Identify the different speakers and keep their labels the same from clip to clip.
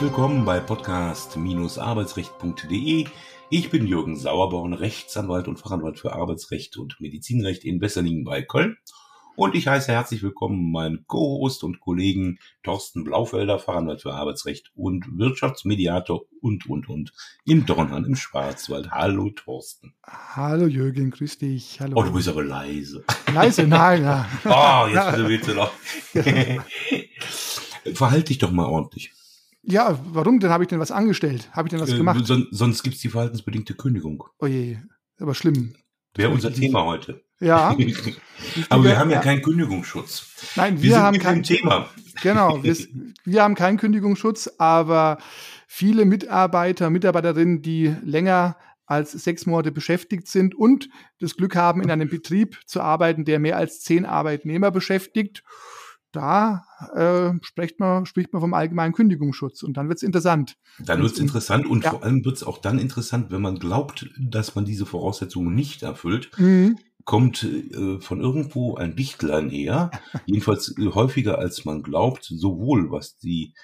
Speaker 1: Herzlich willkommen bei podcast-arbeitsrecht.de. Ich bin Jürgen Sauerborn, Rechtsanwalt und Fachanwalt für Arbeitsrecht und Medizinrecht in Besserlingen bei Köln. Und ich heiße herzlich willkommen meinen Co-Host und Kollegen Thorsten Blaufelder, Fachanwalt für Arbeitsrecht und Wirtschaftsmediator und, und, und in Dornhan im Schwarzwald. Hallo Thorsten.
Speaker 2: Hallo Jürgen, grüß dich. Hallo.
Speaker 1: Oh, du bist aber leise.
Speaker 2: Leise, nein, ja.
Speaker 1: oh, jetzt willst du noch. Verhalte dich doch mal ordentlich.
Speaker 2: Ja, warum denn? Habe ich denn was angestellt? Habe ich denn was
Speaker 1: Äh,
Speaker 2: gemacht?
Speaker 1: son sonst gibt's die verhaltensbedingte Kündigung.
Speaker 2: Oh je, aber schlimm.
Speaker 1: Wäre unser Thema heute.
Speaker 2: Ja.
Speaker 1: Aber wir haben ja keinen Kündigungsschutz.
Speaker 2: Nein, wir,
Speaker 1: Wir, sind
Speaker 2: haben kein
Speaker 1: Thema.
Speaker 2: Genau, wir, wir haben keinen Kündigungsschutz, aber viele Mitarbeiter, Mitarbeiterinnen, die länger als sechs Monate beschäftigt sind und das Glück haben, in einem Betrieb zu arbeiten, der mehr als zehn Arbeitnehmer beschäftigt, da äh, spricht, man, spricht man vom allgemeinen Kündigungsschutz und dann wird's interessant.
Speaker 1: Dann wird's interessant und
Speaker 2: Ja.
Speaker 1: vor allem wird's auch dann interessant, wenn man glaubt, dass man diese Voraussetzungen nicht erfüllt,
Speaker 2: Mhm.
Speaker 1: kommt äh, von irgendwo ein Dichtlein her, jedenfalls häufiger als man glaubt, sowohl was die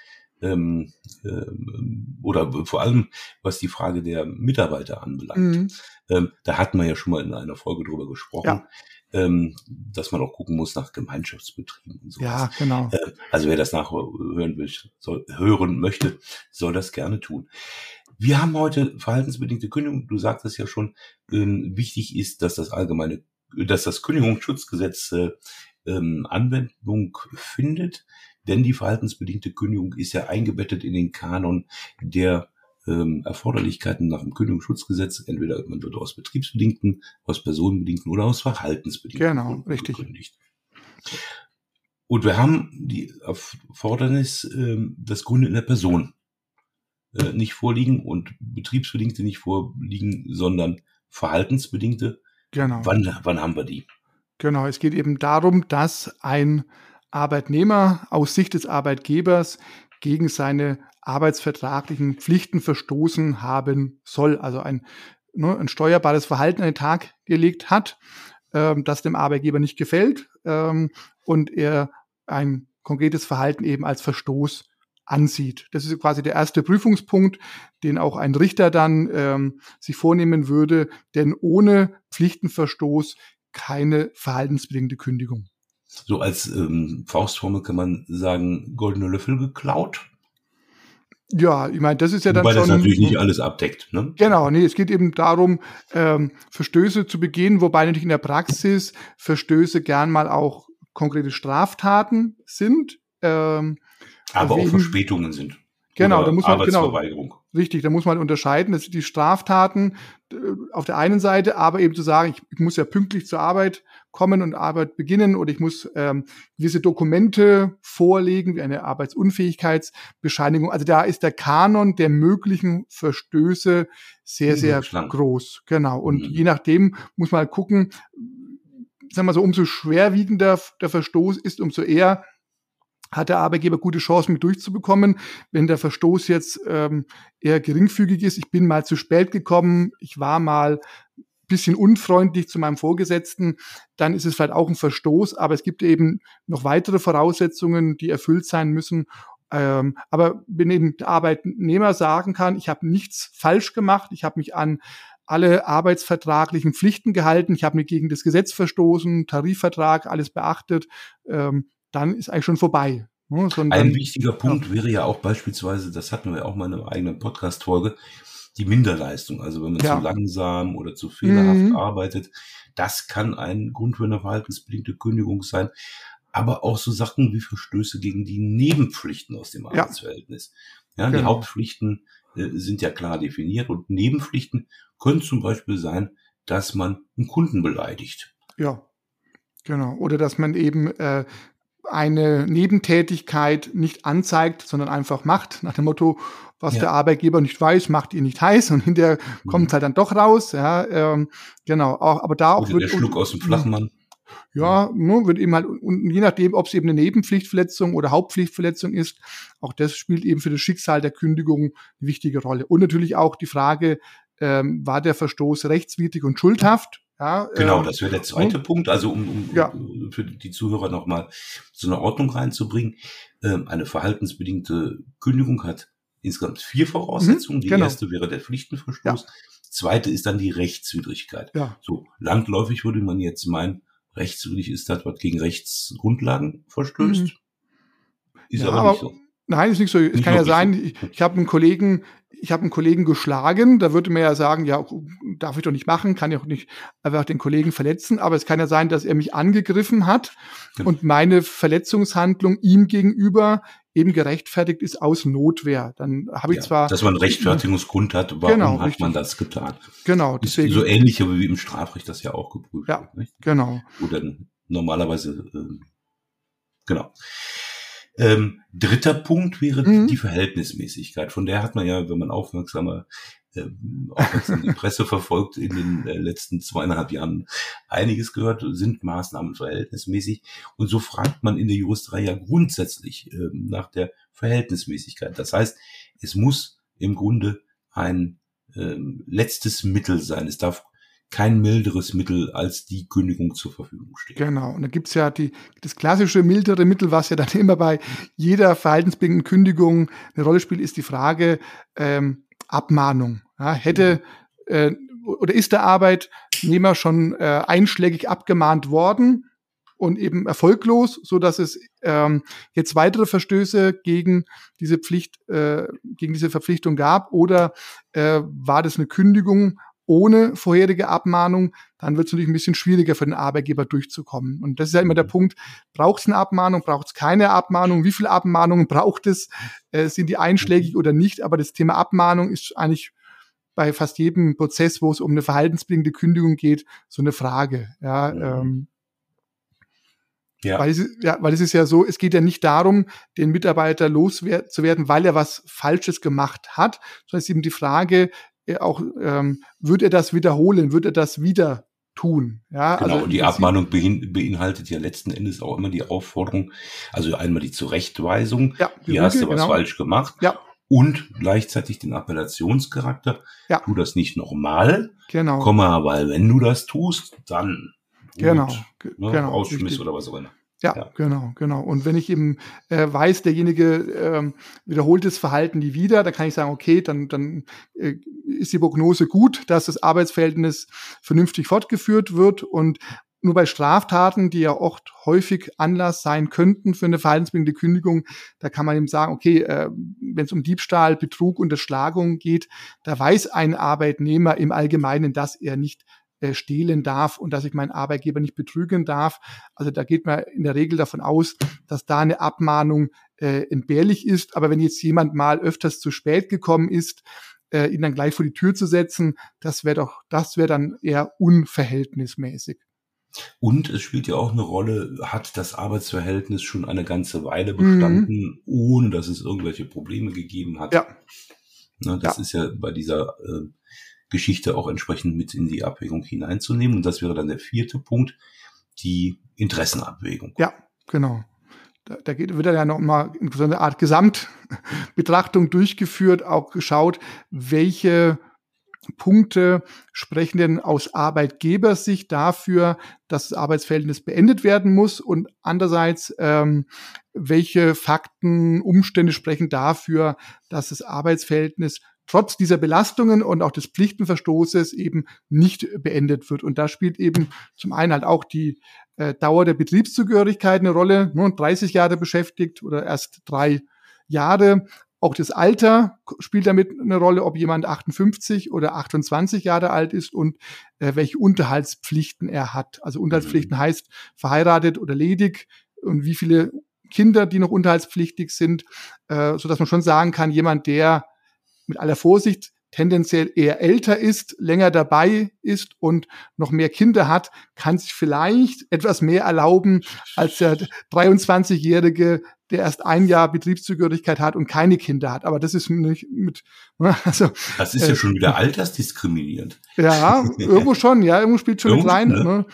Speaker 1: ähm, ähm, oder vor allem was die Frage der Mitarbeiter anbelangt.
Speaker 2: Mhm.
Speaker 1: Ähm, da hatten wir ja schon mal in einer Folge drüber gesprochen,
Speaker 2: Ja.
Speaker 1: ähm, dass man auch gucken muss nach Gemeinschaftsbetrieben und sowas.
Speaker 2: Ja, genau.
Speaker 1: Äh, Also wer das nachhören will, soll, hören möchte, soll das gerne tun. Wir haben heute verhaltensbedingte Kündigung. Du sagtest ja schon, ähm, wichtig ist, dass das allgemeine, dass das Kündigungsschutzgesetz äh, ähm, Anwendung findet, denn die verhaltensbedingte Kündigung ist ja eingebettet in den Kanon der ähm, Erforderlichkeiten nach dem Kündigungsschutzgesetz. Entweder man wird aus betriebsbedingten, aus personenbedingten oder aus verhaltensbedingten
Speaker 2: Genau,
Speaker 1: Gründen
Speaker 2: richtig.
Speaker 1: gekündigt. Und wir haben die Erfordernis, ähm, dass Gründe in der Person äh, nicht vorliegen und betriebsbedingte nicht vorliegen, sondern verhaltensbedingte.
Speaker 2: Genau.
Speaker 1: Wann, wann haben wir die?
Speaker 2: Genau, es geht eben darum, dass ein Arbeitnehmer aus Sicht des Arbeitgebers gegen seine arbeitsvertraglichen Pflichten verstoßen haben soll, also ein, ne, ein steuerbares Verhalten an den Tag gelegt hat, ähm, das dem Arbeitgeber nicht gefällt ähm, und er ein konkretes Verhalten eben als Verstoß ansieht. Das ist quasi der erste Prüfungspunkt, den auch ein Richter dann ähm, sich vornehmen würde, denn ohne Pflichtenverstoß keine verhaltensbedingte Kündigung.
Speaker 1: So als ähm, Faustformel kann man sagen, goldene Löffel geklaut.
Speaker 2: Ja, ich meine, das ist ja dann
Speaker 1: Wobei
Speaker 2: schon.
Speaker 1: das natürlich nicht alles abdeckt. Ne?
Speaker 2: Genau, nee, es geht eben darum, ähm, Verstöße zu begehen, wobei natürlich in der Praxis Verstöße gern mal auch konkrete Straftaten sind. Ähm,
Speaker 1: Aber auch
Speaker 2: Wegen-
Speaker 1: Verspätungen sind.
Speaker 2: Genau, da muss man- genau. Richtig, da muss man unterscheiden, das sind die Straftaten äh, auf der einen Seite, aber eben zu sagen, ich, ich muss ja pünktlich zur Arbeit kommen und Arbeit beginnen oder ich muss ähm, gewisse Dokumente vorlegen, wie eine Arbeitsunfähigkeitsbescheinigung. Also da ist der Kanon der möglichen Verstöße sehr, sehr groß. Genau. Und
Speaker 1: Mhm.
Speaker 2: je nachdem muss man halt gucken, sagen wir so, umso schwerwiegender der Verstoß ist, umso eher hat der Arbeitgeber gute Chancen mit durchzubekommen. Wenn der Verstoß jetzt ähm, eher geringfügig ist, ich bin mal zu spät gekommen, ich war mal bisschen unfreundlich zu meinem Vorgesetzten, dann ist es vielleicht auch ein Verstoß, aber es gibt eben noch weitere Voraussetzungen, die erfüllt sein müssen. Ähm, aber wenn eben der Arbeitnehmer sagen kann, ich habe nichts falsch gemacht, ich habe mich an alle arbeitsvertraglichen Pflichten gehalten, ich habe mich gegen das Gesetz verstoßen, Tarifvertrag, alles beachtet, ähm, dann ist eigentlich schon vorbei. Ne? Sondern,
Speaker 1: Ein wichtiger Punkt wäre ja auch beispielsweise, das hatten wir auch mal in einer eigenen Podcast-Folge, die Minderleistung. Also wenn man
Speaker 2: Ja.
Speaker 1: zu langsam oder zu fehlerhaft
Speaker 2: Mhm.
Speaker 1: arbeitet, das kann ein Grund für eine verhaltensbedingte Kündigung sein. Aber auch so Sachen wie Verstöße gegen die Nebenpflichten aus dem
Speaker 2: Ja.
Speaker 1: Arbeitsverhältnis. Ja, die
Speaker 2: Genau.
Speaker 1: Hauptpflichten äh, sind ja klar definiert und Nebenpflichten können zum Beispiel sein, dass man einen Kunden beleidigt.
Speaker 2: Ja, genau. Oder dass man eben äh, eine Nebentätigkeit nicht anzeigt, sondern einfach macht, nach dem Motto, was
Speaker 1: Ja.
Speaker 2: der Arbeitgeber nicht weiß, macht ihr nicht heiß und hinterher kommt es halt dann doch raus. Ja, ähm, genau. Auch, aber da auch
Speaker 1: Oder
Speaker 2: wird
Speaker 1: der Schluck aus dem Flachmann.
Speaker 2: Ja, ne, wird eben halt, und je nachdem, ob es eben eine Nebenpflichtverletzung oder Hauptpflichtverletzung ist, auch das spielt eben für das Schicksal der Kündigung eine wichtige Rolle. Und natürlich auch die Frage, ähm, war der Verstoß rechtswidrig und schuldhaft? Ja,
Speaker 1: Genau,
Speaker 2: ähm,
Speaker 1: das wäre der zweite Punkt. Also um, um
Speaker 2: Ja.
Speaker 1: Für die Zuhörer nochmal so eine Ordnung reinzubringen. Ähm, eine verhaltensbedingte Kündigung hat insgesamt vier Voraussetzungen.
Speaker 2: Mhm,
Speaker 1: die
Speaker 2: genau.
Speaker 1: erste wäre der Pflichtenverstoß. Zweite ist dann die Rechtswidrigkeit.
Speaker 2: Ja.
Speaker 1: So, landläufig würde man jetzt meinen, rechtswidrig ist das, was gegen Rechtsgrundlagen verstößt.
Speaker 2: Mhm.
Speaker 1: Ist
Speaker 2: Ja,
Speaker 1: aber,
Speaker 2: aber-
Speaker 1: nicht so.
Speaker 2: Nein, ist nicht so. Es kann ja sein, ich, ich habe einen Kollegen, ich habe einen Kollegen geschlagen, da würde man ja sagen, ja, darf ich doch nicht machen, kann ja auch nicht einfach den Kollegen verletzen, aber es kann ja sein, dass er mich angegriffen hat
Speaker 1: Genau.
Speaker 2: und meine Verletzungshandlung ihm gegenüber eben gerechtfertigt ist aus Notwehr. Dann habe ich
Speaker 1: Ja,
Speaker 2: zwar
Speaker 1: dass man einen Rechtfertigungsgrund hat, warum
Speaker 2: Genau,
Speaker 1: hat
Speaker 2: richtig.
Speaker 1: man das getan?
Speaker 2: genau, deswegen
Speaker 1: so ähnlich wie im Strafrecht das ja auch geprüft
Speaker 2: Ja.
Speaker 1: wird. Nicht?
Speaker 2: genau.
Speaker 1: Dann normalerweise, ähm, genau. Ähm, dritter Punkt wäre
Speaker 2: Mhm.
Speaker 1: die Verhältnismäßigkeit. Von der hat man ja, wenn man aufmerksamer ähm, aufmerksam die Presse verfolgt, in den äh, letzten zweieinhalb Jahren einiges gehört, sind Maßnahmen verhältnismäßig. Und so fragt man in der Juristerei ja grundsätzlich ähm, nach der Verhältnismäßigkeit. Das heißt, es muss im Grunde ein ähm, letztes Mittel sein. Es darf kein milderes Mittel als die Kündigung zur Verfügung stehen.
Speaker 2: Genau. Und da gibt's ja die, das klassische mildere Mittel, was ja dann immer bei jeder verhaltensbedingten Kündigung eine Rolle spielt, ist die Frage ähm, Abmahnung. Ja, hätte äh, oder ist der Arbeitnehmer schon äh, einschlägig abgemahnt worden und eben erfolglos, so dass es ähm, jetzt weitere Verstöße gegen diese Pflicht, äh, gegen diese Verpflichtung gab, oder äh, war das eine Kündigung ohne vorherige Abmahnung, dann wird es natürlich ein bisschen schwieriger für den Arbeitgeber durchzukommen. Und das ist ja immer der Punkt, braucht es eine Abmahnung, braucht es keine Abmahnung, wie viele Abmahnungen braucht es, äh, sind die einschlägig oder nicht, aber das Thema Abmahnung ist eigentlich bei fast jedem Prozess, wo es um eine verhaltensbedingte Kündigung geht, so eine Frage. Ja,
Speaker 1: Mhm.
Speaker 2: ähm,
Speaker 1: Ja,
Speaker 2: weil, es, ist- ja, weil es ist ja so, es geht ja nicht darum, den Mitarbeiter loszuwerden, weil er was Falsches gemacht hat, sondern es ist eben die Frage, äh, auch, ähm, wird er das wiederholen, wird er das wieder tun? Ja,
Speaker 1: Genau,
Speaker 2: also
Speaker 1: und die Abmahnung behin- beinhaltet ja letzten Endes auch immer die Aufforderung, also einmal die Zurechtweisung,
Speaker 2: Ja,
Speaker 1: hier hast du
Speaker 2: Rüge,
Speaker 1: was
Speaker 2: genau.
Speaker 1: falsch gemacht,
Speaker 2: Ja.
Speaker 1: Und gleichzeitig den Appellationscharakter,
Speaker 2: Ja.
Speaker 1: tu das nicht nochmal,
Speaker 2: Genau.
Speaker 1: Komma, weil wenn du das tust, dann gut,
Speaker 2: Genau, ge-
Speaker 1: ne,
Speaker 2: genau,
Speaker 1: Rausschmiss
Speaker 2: richtig.
Speaker 1: oder was auch immer.
Speaker 2: Ja,
Speaker 1: Ja.
Speaker 2: genau, genau. Und wenn ich eben äh, weiß, derjenige ähm, wiederholt das Verhalten nie wieder, dann kann ich sagen, okay, dann, dann äh, ist die Prognose gut, dass das Arbeitsverhältnis vernünftig fortgeführt wird und nur bei Straftaten, die ja oft häufig Anlass sein könnten für eine verhaltensbedingte Kündigung, da kann man eben sagen, okay, äh, wenn es um Diebstahl, Betrug, Unterschlagung geht, da weiß ein Arbeitnehmer im Allgemeinen, dass er nicht äh, stehlen darf und dass ich meinen Arbeitgeber nicht betrügen darf. Also da geht man in der Regel davon aus, dass da eine Abmahnung äh, entbehrlich ist. Aber wenn jetzt jemand mal öfters zu spät gekommen ist, äh, ihn dann gleich vor die Tür zu setzen, das wäre doch, das wäre dann eher unverhältnismäßig.
Speaker 1: Und es spielt ja auch eine Rolle, hat das Arbeitsverhältnis schon eine ganze Weile
Speaker 2: Mhm.
Speaker 1: bestanden, ohne dass es irgendwelche Probleme gegeben hat.
Speaker 2: Ja.
Speaker 1: Ne, das
Speaker 2: Ja.
Speaker 1: ist ja bei dieser äh, Geschichte auch entsprechend mit in die Abwägung hineinzunehmen. Und das wäre dann der vierte Punkt, die Interessenabwägung.
Speaker 2: Ja, genau. Da, da geht, wird dann ja noch mal in so eine Art Gesamtbetrachtung durchgeführt, auch geschaut, welche Punkte sprechen denn aus Arbeitgebersicht dafür, dass das Arbeitsverhältnis beendet werden muss und andererseits ähm, welche Fakten, Umstände sprechen dafür, dass das Arbeitsverhältnis trotz dieser Belastungen und auch des Pflichtenverstoßes eben nicht beendet wird. Und da spielt eben zum einen halt auch die äh, Dauer der Betriebszugehörigkeit eine Rolle, ne, 30 Jahre beschäftigt oder erst drei Jahre. Auch das Alter spielt damit eine Rolle, ob jemand 58 oder 28 Jahre alt ist und äh, welche Unterhaltspflichten er hat. Also Unterhaltspflichten heißt verheiratet oder ledig und wie viele Kinder, die noch unterhaltspflichtig sind, äh, so dass man schon sagen kann, jemand, der mit aller Vorsicht tendenziell eher älter ist, länger dabei ist und noch mehr Kinder hat, kann sich vielleicht etwas mehr erlauben als der 23-Jährige, der erst ein Jahr Betriebszugehörigkeit hat und keine Kinder hat. Aber das ist nicht mit, also,
Speaker 1: Das ist
Speaker 2: Äh,
Speaker 1: ja schon wieder altersdiskriminierend.
Speaker 2: ja, irgendwo schon, ja, irgendwo spielt schon mit
Speaker 1: Irgendwo,
Speaker 2: rein,
Speaker 1: ne?
Speaker 2: ne?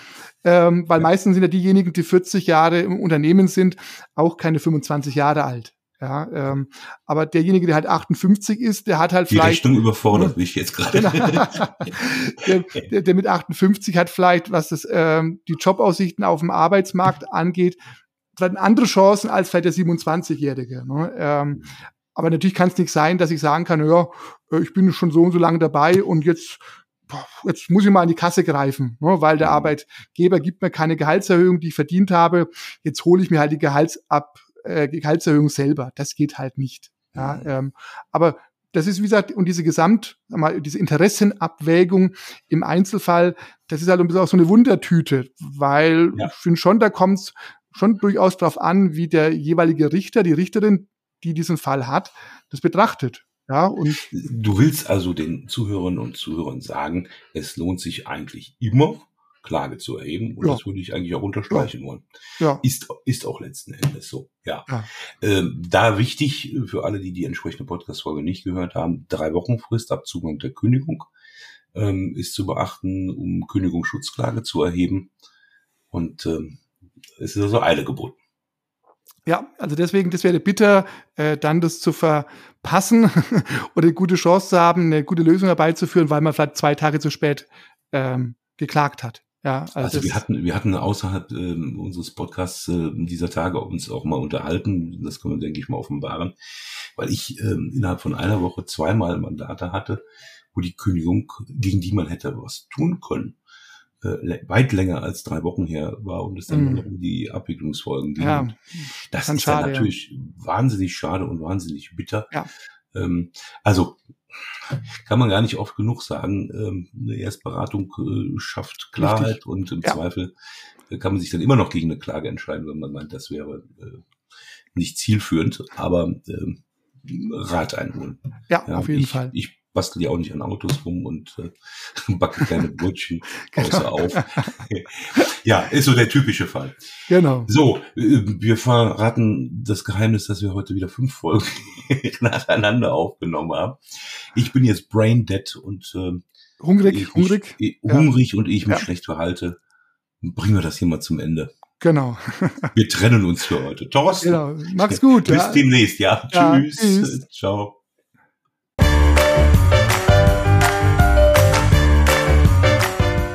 Speaker 2: Ähm, weil meistens sind ja diejenigen, die 40 Jahre im Unternehmen sind, auch keine 25 Jahre alt. Ja, ähm, aber derjenige, der halt 58 ist, der hat halt
Speaker 1: Die
Speaker 2: vielleicht
Speaker 1: Rechnung überfordert mich jetzt gerade.
Speaker 2: Genau. der, der, der mit 58 hat vielleicht, was das, ähm, die Jobaussichten auf dem Arbeitsmarkt angeht, vielleicht andere Chancen als vielleicht der 27-Jährige. Ne? Ähm, Aber natürlich kann es nicht sein, dass ich sagen kann, ja, äh, ich bin schon so und so lange dabei und jetzt jetzt muss ich mal an die Kasse greifen, ne, weil der mhm. Arbeitgeber gibt mir keine Gehaltserhöhung, die ich verdient habe. Jetzt hole ich mir halt die Gehaltsab, äh, Gehaltserhöhung selber. Das geht halt nicht. Ja, mhm. ähm, aber das ist, wie gesagt, und diese Gesamt, mal, diese Interessenabwägung im Einzelfall, das ist halt ein bisschen auch so eine Wundertüte, weil ja. ich finde schon, da kommt es schon durchaus darauf an, wie der jeweilige Richter, die Richterin, die diesen Fall hat, das betrachtet. Ja, und
Speaker 1: du willst also den Zuhörern und Zuhörern sagen, es lohnt sich eigentlich immer, Klage zu erheben. Und ja. das würde ich eigentlich auch unterstreichen ja. wollen. Ja. Ist, ist auch letzten Endes so. Ja. ja. Ähm, da wichtig für alle, die die entsprechende Podcast-Folge nicht gehört haben, drei Wochen Frist ab Zugang der Kündigung ähm, ist zu beachten, um Kündigungsschutzklage zu erheben. Und ähm, es ist also Eile geboten.
Speaker 2: Ja, also deswegen, das wäre bitter, äh, dann das zu verpassen oder eine gute Chance zu haben, eine gute Lösung herbeizuführen, weil man vielleicht zwei Tage zu spät ähm, geklagt hat. Ja,
Speaker 1: also, also wir hatten, wir hatten außerhalb äh, unseres Podcasts äh, dieser Tage uns auch mal unterhalten. Das können wir, denke ich, mal offenbaren, weil ich äh, innerhalb von einer Woche zweimal Mandate hatte, wo die Kündigung, gegen die man hätte was tun können, äh, weit länger als drei Wochen her war und es dann noch um die Abwicklungsfolgen ging. Ja, das ist schade, natürlich ja. wahnsinnig schade und wahnsinnig bitter. Ja. Ähm, also kann man gar nicht oft genug sagen. Ähm, eine Erstberatung äh, schafft Klarheit Richtig. und im ja. Zweifel äh, kann man sich dann immer noch gegen eine Klage entscheiden, wenn man meint, das wäre äh, nicht zielführend, aber äh, Rat einholen.
Speaker 2: Ja, ja auf jeden
Speaker 1: ich,
Speaker 2: Fall.
Speaker 1: Ich bastel ja auch nicht an Autos rum und äh, backe kleine Brötchen genau. auf. ja, ist so der typische Fall.
Speaker 2: Genau.
Speaker 1: So, äh, wir verraten das Geheimnis, dass wir heute wieder fünf Folgen nacheinander aufgenommen haben. Ich bin jetzt brain dead und äh,
Speaker 2: hungrig, ich, hungrig,
Speaker 1: ich, hungrig ja. und ich mich ja. schlecht verhalte. Bringen wir das hier mal zum Ende.
Speaker 2: Genau.
Speaker 1: wir trennen uns für heute. Thorsten.
Speaker 2: Genau. Mach's gut.
Speaker 1: Bis ja. demnächst, ja. Tschüss. tschüss. Ciao.